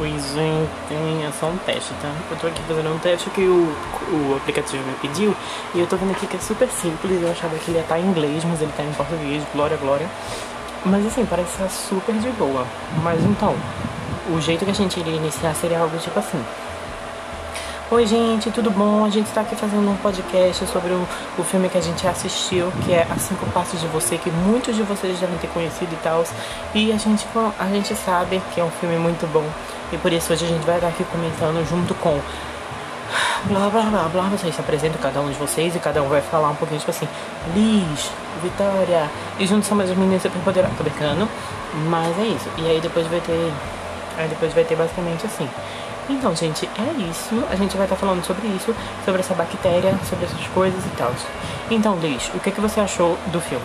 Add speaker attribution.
Speaker 1: Oi, gente, é só um teste, tá? Eu tô aqui fazendo um teste que o, o aplicativo me pediu e eu tô vendo aqui que é super simples. Eu achava que ele ia estar em inglês, mas ele tá em português, glória, glória. Mas assim, parece estar super de boa. Mas então, o jeito que a gente iria iniciar seria algo tipo assim. Oi, gente, tudo bom? A gente está aqui fazendo um podcast sobre o, o filme que a gente assistiu, que é As Cinco Passos de Você, que muitos de vocês devem ter conhecido e tal. E a gente, a gente sabe que é um filme muito bom. E por isso hoje a gente vai estar aqui comentando junto com blá blá blá blá. Vocês se apresentam cada um de vocês e cada um vai falar um pouquinho, tipo assim, Liz, Vitória. E juntos são mais as meninas super poderosas. Tô brincando. Mas é isso. E aí depois vai ter. Aí depois vai ter basicamente assim. Então, gente, é isso. A gente vai estar falando sobre isso, sobre essa bactéria, sobre essas coisas e tal. Então, Liz, o que, que você achou do filme?